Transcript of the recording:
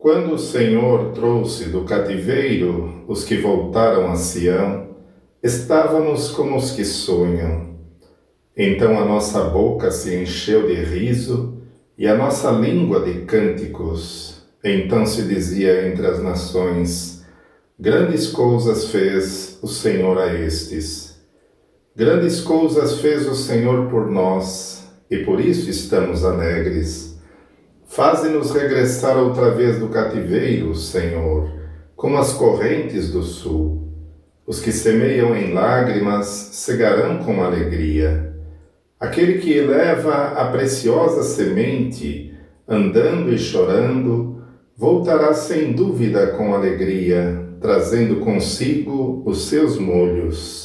Quando o Senhor trouxe do cativeiro os que voltaram a Sião, estávamos como os que sonham. Então a nossa boca se encheu de riso e a nossa língua de cânticos. Então se dizia entre as nações: Grandes coisas fez o Senhor a estes. Grandes coisas fez o Senhor por nós, e por isso estamos alegres. Faze-nos regressar outra vez do cativeiro, Senhor, como as correntes do sul. Os que semeiam em lágrimas cegarão com alegria. Aquele que eleva a preciosa semente, andando e chorando, voltará sem dúvida com alegria, trazendo consigo os seus molhos.